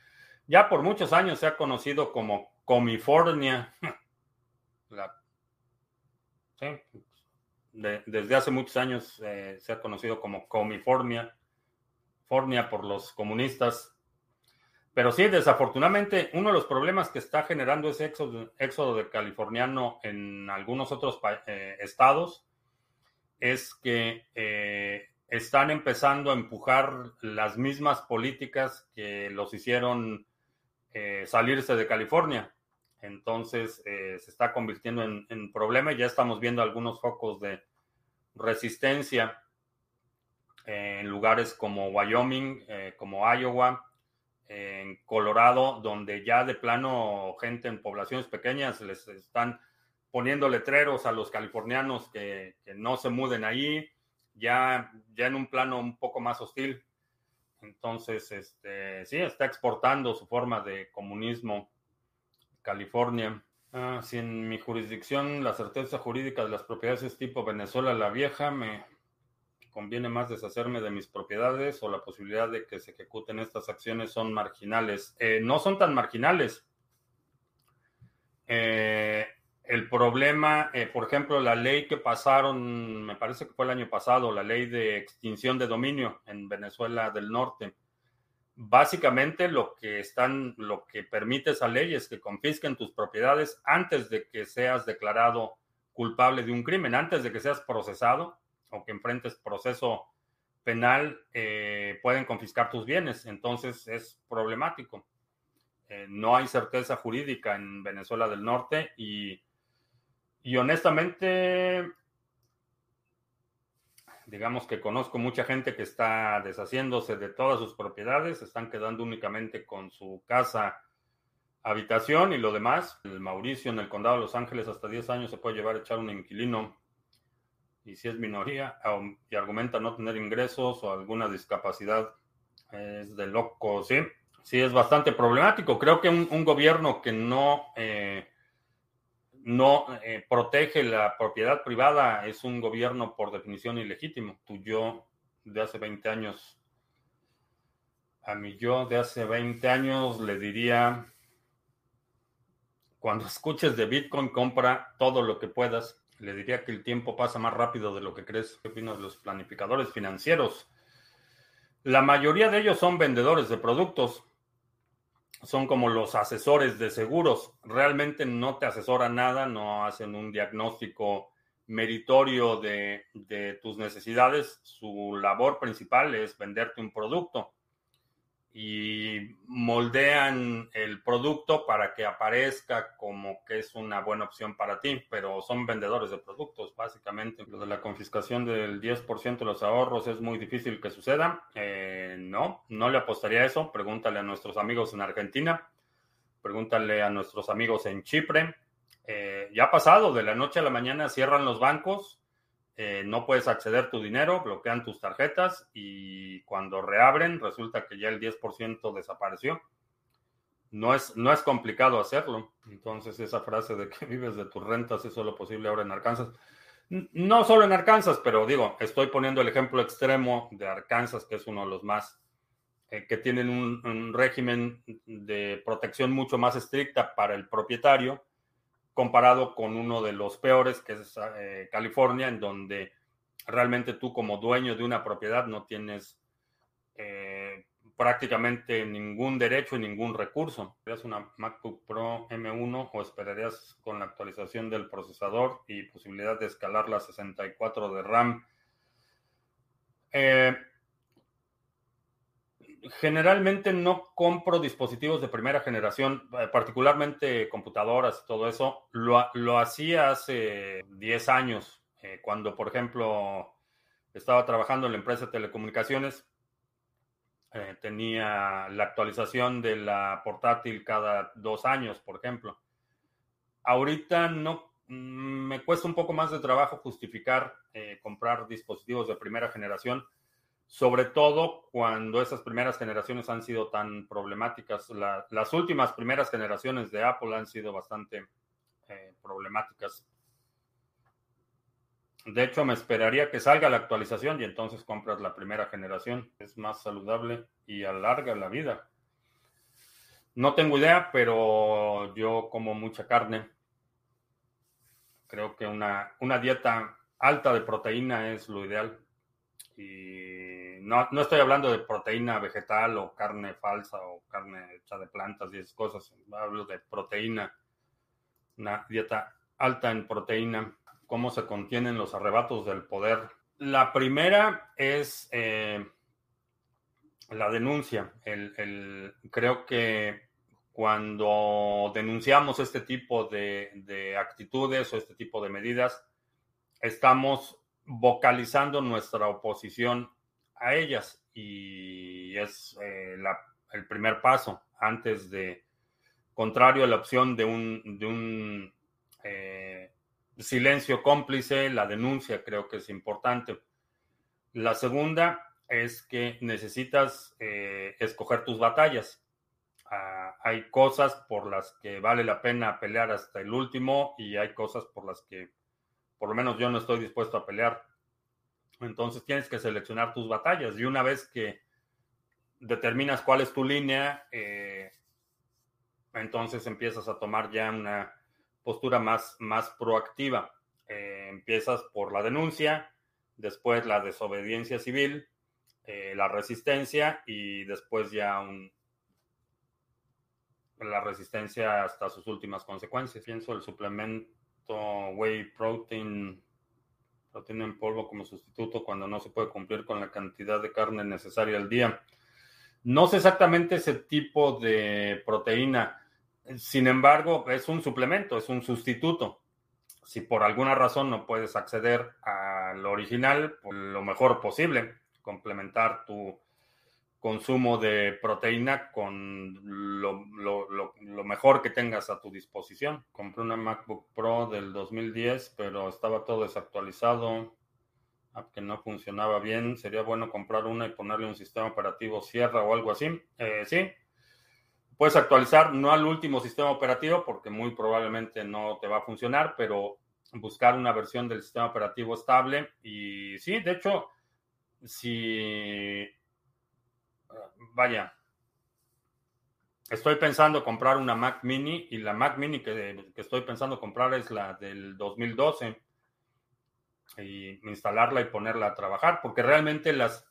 Ya por muchos años se ha conocido como Comifornia. desde hace muchos años eh, se ha conocido como Comifornia, Fornia por los comunistas. Pero sí, desafortunadamente, uno de los problemas que está generando ese éxodo, de californiano en algunos otros eh, estados es que eh, están empezando a empujar las mismas políticas que los hicieron salirse de California. Entonces eh, se está convirtiendo en, problema y ya estamos viendo algunos focos de resistencia en lugares como Wyoming, eh, como Iowa, en Colorado, donde ya de plano gente en poblaciones pequeñas les están poniendo letreros a los californianos que, que no se muden ahí, ya, ya en un plano un poco más hostil. Entonces, este, sí, está exportando su forma de comunismo. California. Ah, si en mi jurisdicción la certeza jurídica de las propiedades es tipo Venezuela la vieja, me conviene más deshacerme de mis propiedades o la posibilidad de que se ejecuten estas acciones son marginales. Eh, no son tan marginales. Eh, El problema, eh, por ejemplo, la ley que pasaron, me parece que fue el año pasado, la ley de extinción de dominio en Venezuela del Norte. Básicamente lo que están, lo que permite esa ley es que confisquen tus propiedades antes de que seas declarado culpable de un crimen, antes de que seas procesado o que enfrentes proceso penal, eh, pueden confiscar tus bienes. Entonces es problemático. Eh, no hay certeza jurídica en Venezuela del Norte y y honestamente, digamos que conozco mucha gente que está deshaciéndose de todas sus propiedades, están quedando únicamente con su casa, habitación y lo demás. El Mauricio en el condado de Los Ángeles hasta 10 años se puede llevar a echar un inquilino y si es minoría y argumenta no tener ingresos o alguna discapacidad, es de loco, ¿sí? Sí, es bastante problemático. Creo que un, gobierno que no... Eh, no eh, protege la propiedad privada, es un gobierno por definición ilegítimo. Tu yo de hace 20 años, a mi yo de hace 20 años le diría, cuando escuches de Bitcoin, compra todo lo que puedas. Le diría que el tiempo pasa más rápido de lo que crees. ¿Qué opinas los planificadores financieros? La mayoría de ellos son vendedores de productos son como los asesores de seguros. Realmente no te asesoran nada, no hacen un diagnóstico meritorio de, tus necesidades. Su labor principal es venderte un producto y moldean el producto para que aparezca como que es una buena opción para ti, pero son vendedores de productos, básicamente. Lo de la confiscación del 10% de los ahorros es muy difícil que suceda. Eh, no, no le apostaría a eso. Pregúntale a nuestros amigos en Argentina, pregúntale a nuestros amigos en Chipre. Eh, ya ha pasado, de la noche a la mañana cierran los bancos eh, no puedes acceder tu dinero, bloquean tus tarjetas y cuando reabren resulta que ya el 10% desapareció. No es, no es complicado hacerlo. Entonces esa frase de que vives de tus rentas es solo posible ahora en Arkansas. No solo en Arkansas, pero digo, estoy poniendo el ejemplo extremo de Arkansas, que es uno de los más, eh, que tienen un régimen de protección mucho más estricta para el propietario comparado con uno de los peores, que es eh, California, en donde realmente tú como dueño de una propiedad no tienes eh, prácticamente ningún derecho y ningún recurso. ¿Tendrías una MacBook Pro M1 o esperarías con la actualización del procesador y posibilidad de escalar la 64 de RAM? Eh, generalmente no compro dispositivos de primera generación, eh, particularmente computadoras y todo eso. Lo, hacía hace 10 años, eh, cuando, por ejemplo, estaba trabajando en la empresa de telecomunicaciones. Eh, tenía la actualización de la portátil cada dos años, por ejemplo. Ahorita no mm, me cuesta un poco más de trabajo justificar comprar dispositivos de primera generación sobre todo cuando esas primeras generaciones han sido tan problemáticas. las últimas primeras generaciones de Apple han sido bastante eh, problemáticas. De hecho, me esperaría que salga la actualización y entonces compras la primera generación. Es más saludable y alarga la vida. No tengo idea, pero yo como mucha carne. Creo que una, una dieta alta de proteína es lo ideal. Y no, no estoy hablando de proteína vegetal o carne falsa o carne hecha de plantas y esas cosas. Hablo de proteína, una dieta alta en proteína. ¿Cómo se contienen los arrebatos del poder? La primera es eh, la denuncia. El, creo que cuando denunciamos este tipo de, de actitudes o este tipo de medidas, estamos vocalizando nuestra oposición a ellas y es eh, el primer paso antes de, contrario a la opción de un, de un eh, silencio cómplice, la denuncia creo que es importante. La segunda es que necesitas eh, escoger tus batallas. Ah, hay cosas por las que vale la pena pelear hasta el último y hay cosas por las que por lo menos yo no estoy dispuesto a pelear. Entonces tienes que seleccionar tus batallas y una vez que determinas cuál es tu línea, eh, entonces empiezas a tomar ya una postura más, más proactiva. Eh, empiezas por la denuncia, después la desobediencia civil, eh, la resistencia y después ya la resistencia hasta sus últimas consecuencias. Pienso el suplemento whey protein, proteína en polvo como sustituto cuando no se puede cumplir con la cantidad de carne necesaria al día. No sé exactamente ese tipo de proteína. Sin embargo, es un suplemento, es un sustituto. Si por alguna razón no puedes acceder al original, pues lo mejor posible, complementar tu consumo de proteína con lo, mejor que tengas a tu disposición. Compré una MacBook Pro del 2010, pero estaba todo desactualizado, que no funcionaba bien. Sería bueno comprar una y ponerle un sistema operativo Sierra o algo así. Eh, sí, puedes actualizar, no al último sistema operativo, porque muy probablemente no te va a funcionar, pero buscar una versión del sistema operativo estable. Y sí, de hecho, si vaya, estoy pensando comprar una Mac Mini y la Mac Mini que, estoy pensando comprar es la del 2012 y instalarla y ponerla a trabajar, porque realmente las,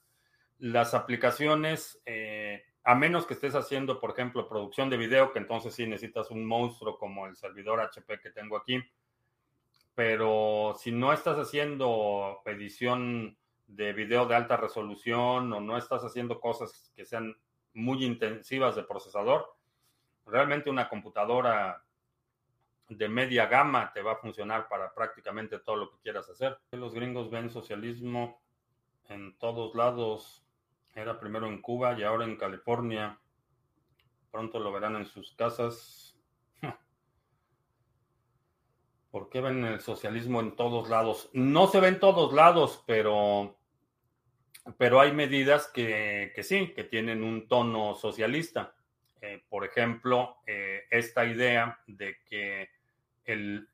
las aplicaciones, eh, a menos que estés haciendo, por ejemplo, producción de video, que entonces sí necesitas un monstruo como el servidor HP que tengo aquí, pero si no estás haciendo edición de video de alta resolución o no estás haciendo cosas que sean muy intensivas de procesador, realmente una computadora de media gama te va a funcionar para prácticamente todo lo que quieras hacer. Los gringos ven socialismo en todos lados. Era primero en Cuba y ahora en California. Pronto lo verán en sus casas. ¿Por qué ven el socialismo en todos lados? No se ve en todos lados, pero, pero hay medidas que, sí, que tienen un tono socialista. Eh, por ejemplo, eh, esta idea de que el,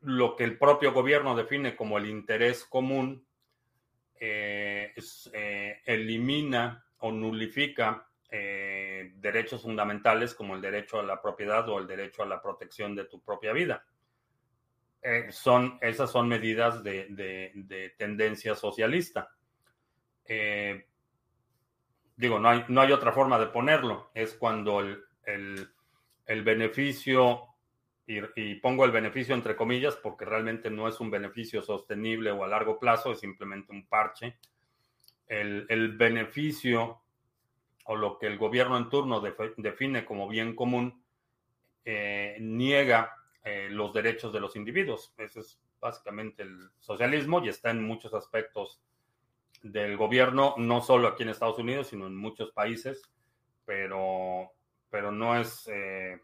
lo que el propio gobierno define como el interés común eh, elimina o nulifica derechos fundamentales como el derecho a la propiedad o el derecho a la protección de tu propia vida. Eh, son, esas son medidas de, tendencia socialista. Eh, digo, no hay, no hay, otra forma de ponerlo. Es cuando el, beneficio, y, pongo el beneficio entre comillas porque realmente no es un beneficio sostenible o a largo plazo, es simplemente un parche. El, beneficio o lo que el gobierno en turno define como bien común eh, niega eh, los derechos de los individuos. Ese es básicamente el socialismo y está en muchos aspectos del gobierno, no solo aquí en Estados Unidos, sino en muchos países, pero, pero no, es, eh,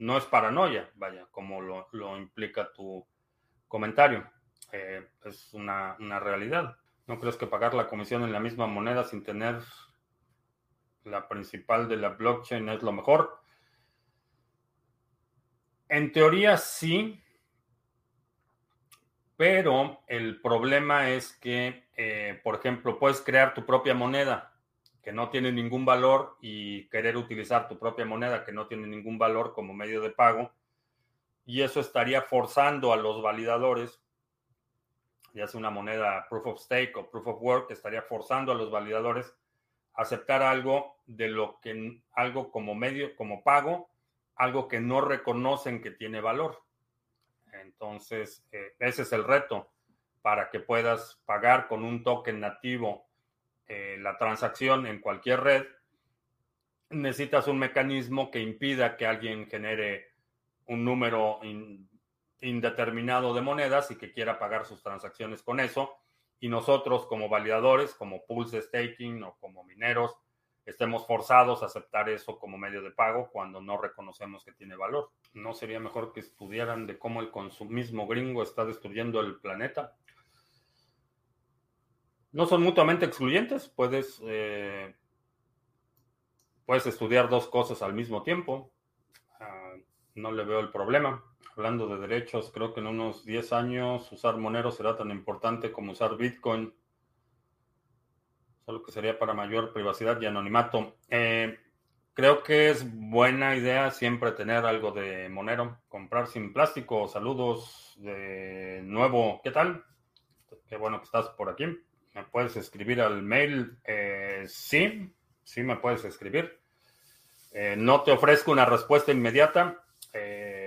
no es paranoia, vaya, como lo, implica tu comentario. Eh, es una, una realidad. ¿No crees que pagar la comisión en la misma moneda sin tener la principal de la blockchain es lo mejor? En teoría sí, pero el problema es que, eh, por ejemplo, puedes crear tu propia moneda que no tiene ningún valor y querer utilizar tu propia moneda que no tiene ningún valor como medio de pago. Y eso estaría forzando a los validadores, ya sea una moneda proof of stake o proof of work, estaría forzando a los validadores a aceptar algo de lo que algo como medio, como pago algo que no reconocen que tiene valor. Entonces, eh, ese es el reto para que puedas pagar con un token nativo eh, la transacción en cualquier red. Necesitas un mecanismo que impida que alguien genere un número indeterminado de monedas y que quiera pagar sus transacciones con eso. Y nosotros como validadores, como pools de staking o como mineros, estemos forzados a aceptar eso como medio de pago cuando no reconocemos que tiene valor. ¿No sería mejor que estudiaran de cómo el consumismo gringo está destruyendo el planeta? No son mutuamente excluyentes, puedes, eh, puedes estudiar dos cosas al mismo tiempo. Ah, no le veo el problema. Hablando de derechos, creo que en unos 10 años usar Monero será tan importante como usar Bitcoin solo que sería para mayor privacidad y anonimato. Eh, Creo que es buena idea siempre tener algo de Monero, comprar sin plástico. Saludos de nuevo, ¿qué tal? Qué bueno que estás por aquí. ¿Me puedes escribir al mail? Eh, sí, sí me puedes escribir. Eh, no te ofrezco una respuesta inmediata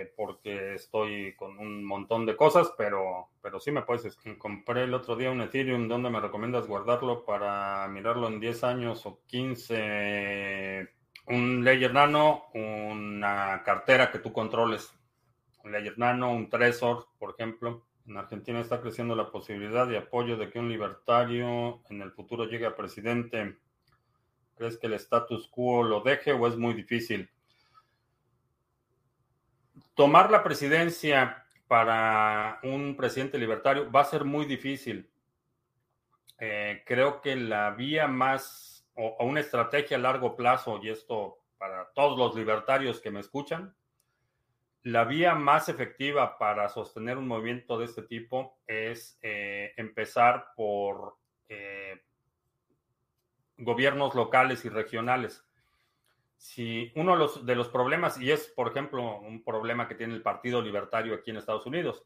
eh, porque estoy con un montón de cosas, pero, pero sí me puedes. Compré el otro día un Ethereum. ¿Dónde me recomiendas guardarlo para mirarlo en 10 años o 15? un Ledger Nano, una cartera que tú controles. Un Ledger Nano, un Trezor, por ejemplo. En Argentina está creciendo la posibilidad de apoyo de que un libertario en el futuro llegue a presidente. ¿Crees que el status quo lo deje o es muy difícil? Tomar la presidencia para un presidente libertario va a ser muy difícil. Eh, creo que la vía más o, una estrategia a largo plazo, y esto para todos los libertarios que me escuchan, la vía más efectiva para sostener un movimiento de este tipo es eh, empezar por eh, gobiernos locales y regionales. Si uno de los, de los problemas, y es por ejemplo un problema que tiene el Partido Libertario aquí en Estados Unidos,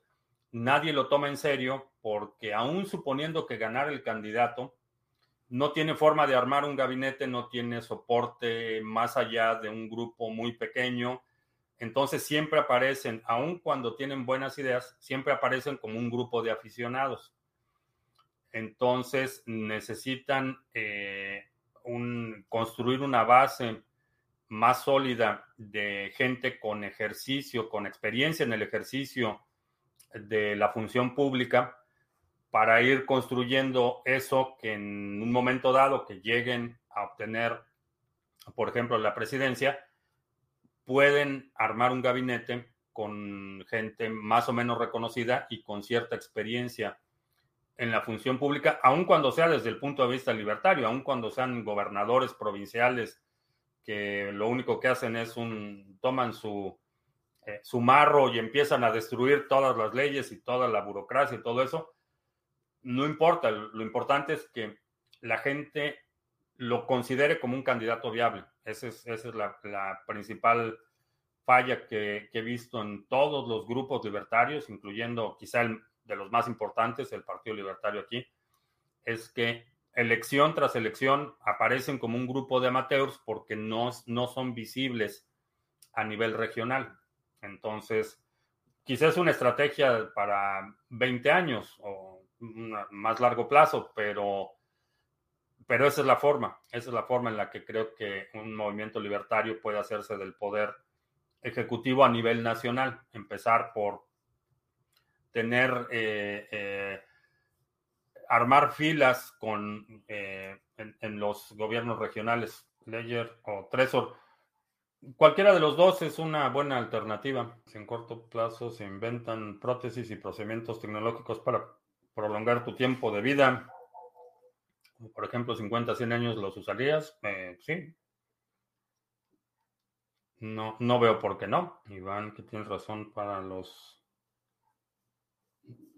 nadie lo toma en serio porque aún suponiendo que ganara el candidato, no tiene forma de armar un gabinete, no tiene soporte más allá de un grupo muy pequeño. Entonces siempre aparecen, aun cuando tienen buenas ideas, siempre aparecen como un grupo de aficionados. Entonces necesitan eh, construir una base más sólida de gente con ejercicio, con experiencia en el ejercicio de la función pública para ir construyendo eso que en un momento dado que lleguen a obtener, por ejemplo, la presidencia, pueden armar un gabinete con gente más o menos reconocida y con cierta experiencia en la función pública, aun cuando sea desde el punto de vista libertario, aun cuando sean gobernadores provinciales que lo único que hacen es un, toman su, eh, su marro y empiezan a destruir todas las leyes y toda la burocracia y todo eso, no importa, lo importante es que la gente lo considere como un candidato viable. Esa es, esa es la, principal falla que, he visto en todos los grupos libertarios, incluyendo quizá el de los más importantes, el Partido Libertario aquí, es que elección tras elección aparecen como un grupo de amateurs porque no, no son visibles a nivel regional. Entonces, quizás una estrategia para 20 años o más largo plazo, pero, pero esa es la forma, esa es la forma en la que creo que un movimiento libertario puede hacerse del poder ejecutivo a nivel nacional, empezar por tener, eh, eh, armar filas con, eh, en, los gobiernos regionales, Ledger o Tresor. Cualquiera de los dos es una buena alternativa. Si en corto plazo se inventan prótesis y procedimientos tecnológicos para prolongar tu tiempo de vida, por ejemplo, 50, 100 años, ¿los usarías? Eh, sí. No, no veo por qué no. Iván, que tienes razón para los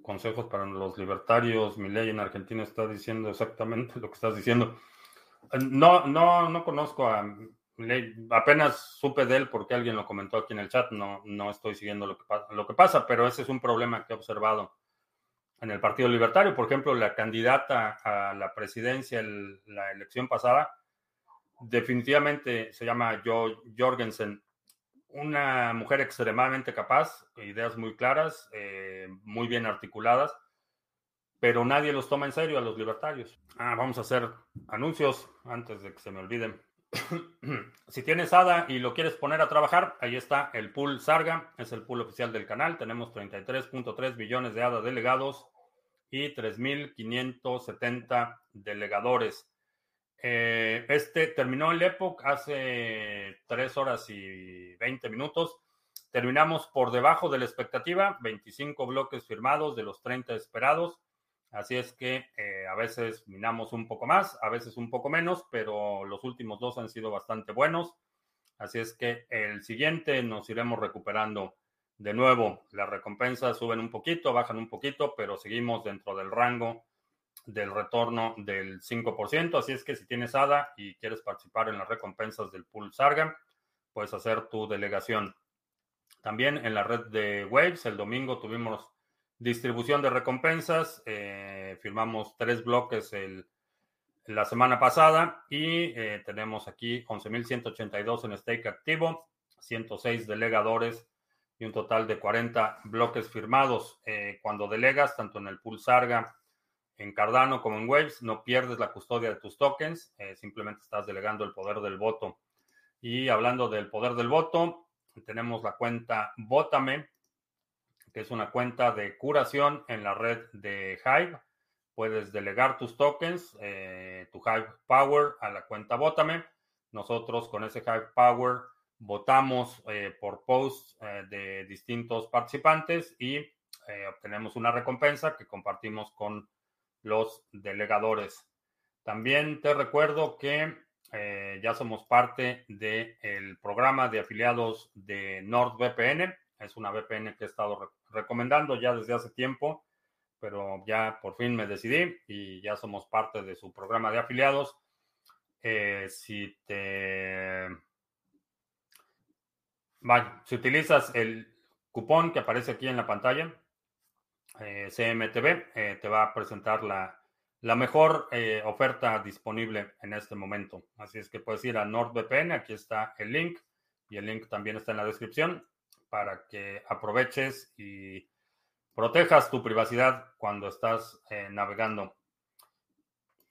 consejos para los libertarios. Mi ley en Argentina está diciendo exactamente lo que estás diciendo. Eh, no, no, no conozco a Ley. Apenas supe de él porque alguien lo comentó aquí en el chat. No, no estoy siguiendo lo que, lo que pasa, pero ese es un problema que he observado en el Partido Libertario. Por ejemplo, la candidata a la presidencia en la elección pasada, definitivamente se llama Jo Jorgensen, una mujer extremadamente capaz, ideas muy claras, eh, muy bien articuladas, pero nadie los toma en serio a los libertarios. Ah, vamos a hacer anuncios antes de que se me olviden. si tienes ADA y lo quieres poner a trabajar, ahí está el pool Sarga, es el pool oficial del canal. Tenemos 33.3 billones de ADA delegados y 3.570 delegadores. Eh, este terminó el Epoch hace 3 horas y 20 minutos. Terminamos por debajo de la expectativa, 25 bloques firmados de los 30 esperados. Así es que eh, a veces minamos un poco más, a veces un poco menos, pero los últimos dos han sido bastante buenos. Así es que el siguiente nos iremos recuperando de nuevo. Las recompensas suben un poquito, bajan un poquito, pero seguimos dentro del rango del retorno del 5%. Así es que si tienes ADA y quieres participar en las recompensas del pool Sarga, puedes hacer tu delegación. También en la red de Waves, el domingo tuvimos distribución de recompensas. Eh, firmamos tres bloques el, la semana pasada y eh, tenemos aquí 11.182 en stake activo, 106 delegadores y un total de 40 bloques firmados. Eh, cuando delegas, tanto en el pool Sarga, en Cardano como en Waves, no pierdes la custodia de tus tokens, simplemente estás delegando el poder del voto. Y hablando del poder del voto, tenemos la cuenta Votame, que es una cuenta de curación en la red de Hive. Puedes delegar tus tokens, eh, tu Hive Power a la cuenta Votame. Nosotros con ese Hive Power votamos eh, por posts eh, de distintos participantes y obtenemos una recompensa que compartimos con los delegadores. También te recuerdo que ya somos parte del programa de afiliados de NordVPN. Es una VPN que he estado recomendando ya desde hace tiempo, pero ya por fin me decidí y ya somos parte de su programa de afiliados. Eh, si te... si utilizas el cupón que aparece aquí en la pantalla, eh, CMTV, eh, te va a presentar la, la mejor oferta disponible en este momento. Así es que puedes ir a NordVPN, aquí está el link y el link también está en la descripción para que aproveches y protejas tu privacidad cuando estás eh, navegando.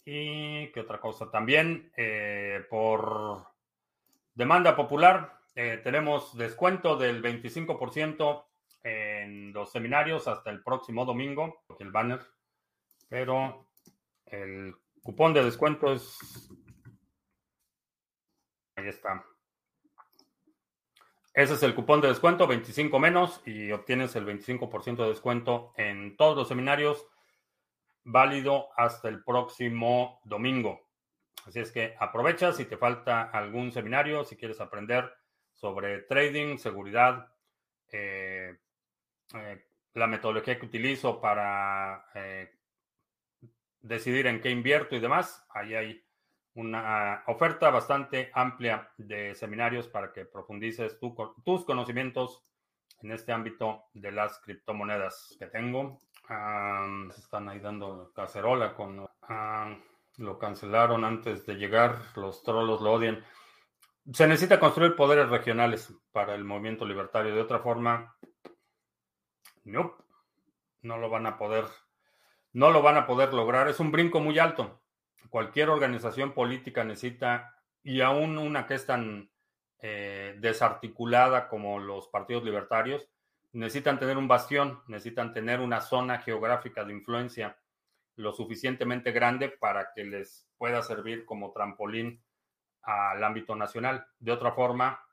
Y qué otra cosa, también eh, por demanda popular eh, tenemos descuento del 25% en los seminarios hasta el próximo domingo, el banner, pero el cupón de descuento es... Ahí está. Ese es el cupón de descuento, 25 menos, y obtienes el 25% de descuento en todos los seminarios, válido hasta el próximo domingo. Así es que aprovecha si te falta algún seminario, si quieres aprender sobre trading, seguridad, eh, eh, la metodología que utilizo para eh, decidir en qué invierto y demás. Ahí hay una oferta bastante amplia de seminarios para que profundices tus conocimientos en este ámbito de las criptomonedas que tengo. están ahí dando cacerola con... lo cancelaron antes de llegar, los trolos lo odian. Se necesita construir poderes regionales para el movimiento libertario. De otra forma, no, no lo van a poder, no lo van a poder lograr. Es un brinco muy alto cualquier organización política necesita, y aún una que es tan eh, desarticulada como los partidos libertarios, necesitan tener un bastión, necesitan tener una zona geográfica de influencia lo suficientemente grande para que les pueda servir como trampolín al ámbito nacional. De otra forma,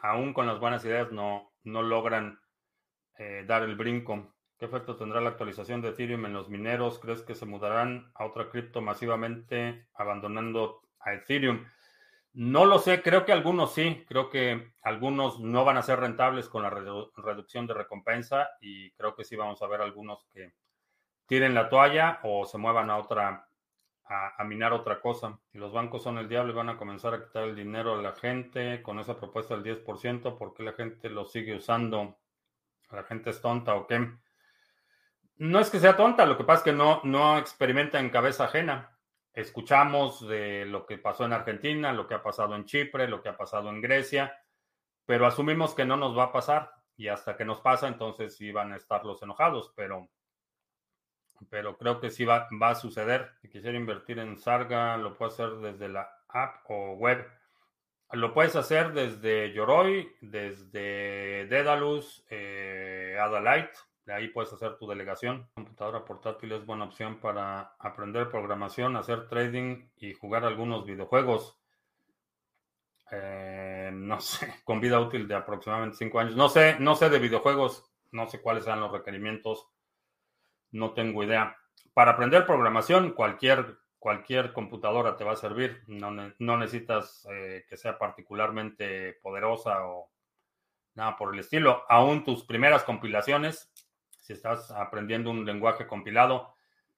aún con las buenas ideas no, no logran eh, dar el brinco. ¿Qué efecto tendrá la actualización de Ethereum en los mineros? ¿Crees que se mudarán a otra cripto masivamente abandonando a Ethereum? No lo sé, creo que algunos sí, creo que algunos no van a ser rentables con la reducción de recompensa y creo que sí vamos a ver algunos que tiren la toalla o se muevan a otra, a, minar otra cosa. Si los bancos son el diablo y van a comenzar a quitar el dinero a la gente con esa propuesta del 10%, ¿por qué la gente lo sigue usando? ¿La gente es tonta o qué? No es que sea tonta, lo que pasa es que no, no experimenta en cabeza ajena. Escuchamos de lo que pasó en Argentina, lo que ha pasado en Chipre, lo que ha pasado en Grecia, pero asumimos que no nos va a pasar y hasta que nos pasa, entonces sí van a estar los enojados, pero, pero creo que sí va, va a suceder. Si quisiera invertir en Sarga, lo puedo hacer desde la app o web. Lo puedes hacer desde Yoroi, desde Dedalus, eh, Adalite de ahí puedes hacer tu delegación. Computadora portátil es buena opción para aprender programación, hacer trading y jugar algunos videojuegos. Eh, no sé, con vida útil de aproximadamente 5 años. No sé, no sé de videojuegos, no sé cuáles sean los requerimientos. No tengo idea. Para aprender programación, cualquier, cualquier computadora te va a servir. No, no necesitas eh, que sea particularmente poderosa o nada por el estilo. Aún tus primeras compilaciones si estás aprendiendo un lenguaje compilado,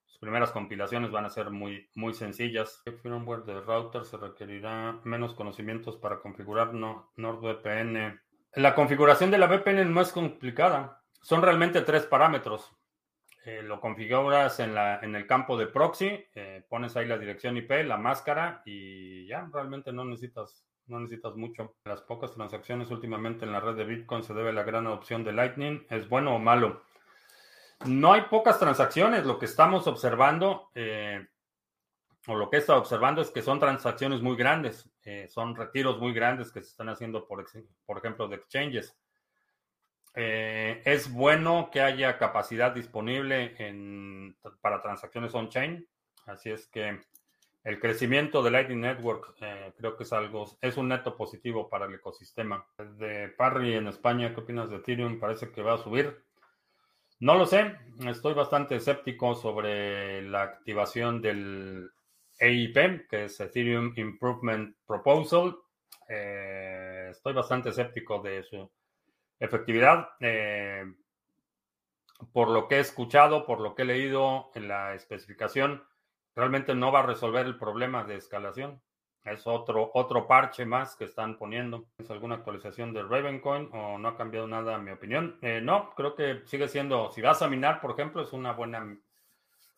Las primeras compilaciones van a ser muy, muy sencillas. ¿Qué firmware de router se requerirá menos conocimientos para configurar no, NordVPN? La configuración de la VPN no es complicada. Son realmente tres parámetros. Eh, lo configuras en, la, en el campo de proxy, eh, pones ahí la dirección IP, la máscara y ya, realmente no necesitas, no necesitas mucho. Las pocas transacciones últimamente en la red de Bitcoin se debe a la gran adopción de Lightning. ¿Es bueno o malo? No hay pocas transacciones. Lo que estamos observando, eh, o lo que he estado observando, es que son transacciones muy grandes. son retiros muy grandes que se están haciendo, por, por ejemplo, de exchanges. Eh, es bueno que haya capacidad disponible para transacciones on-chain. Así es que el crecimiento de Lightning Network eh, creo que es algo, es un neto positivo para el ecosistema. De Parry en España, ¿qué opinas de Ethereum? Parece que va a subir. No lo sé, estoy bastante escéptico sobre la activación del EIP, que es Ethereum Improvement Proposal. Eh, estoy bastante escéptico de su Efectividad, eh, por lo que he escuchado, por lo que he leído en la especificación, realmente no va a resolver el problema de escalación. Es otro, otro parche más que están poniendo. ¿Es alguna actualización de Ravencoin o no ha cambiado nada, en mi opinión? Eh, no, creo que sigue siendo, si vas a minar, por ejemplo, es una buena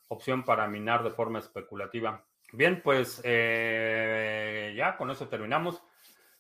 opción para minar de forma especulativa. Bien, pues eh, ya con eso terminamos.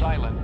Silent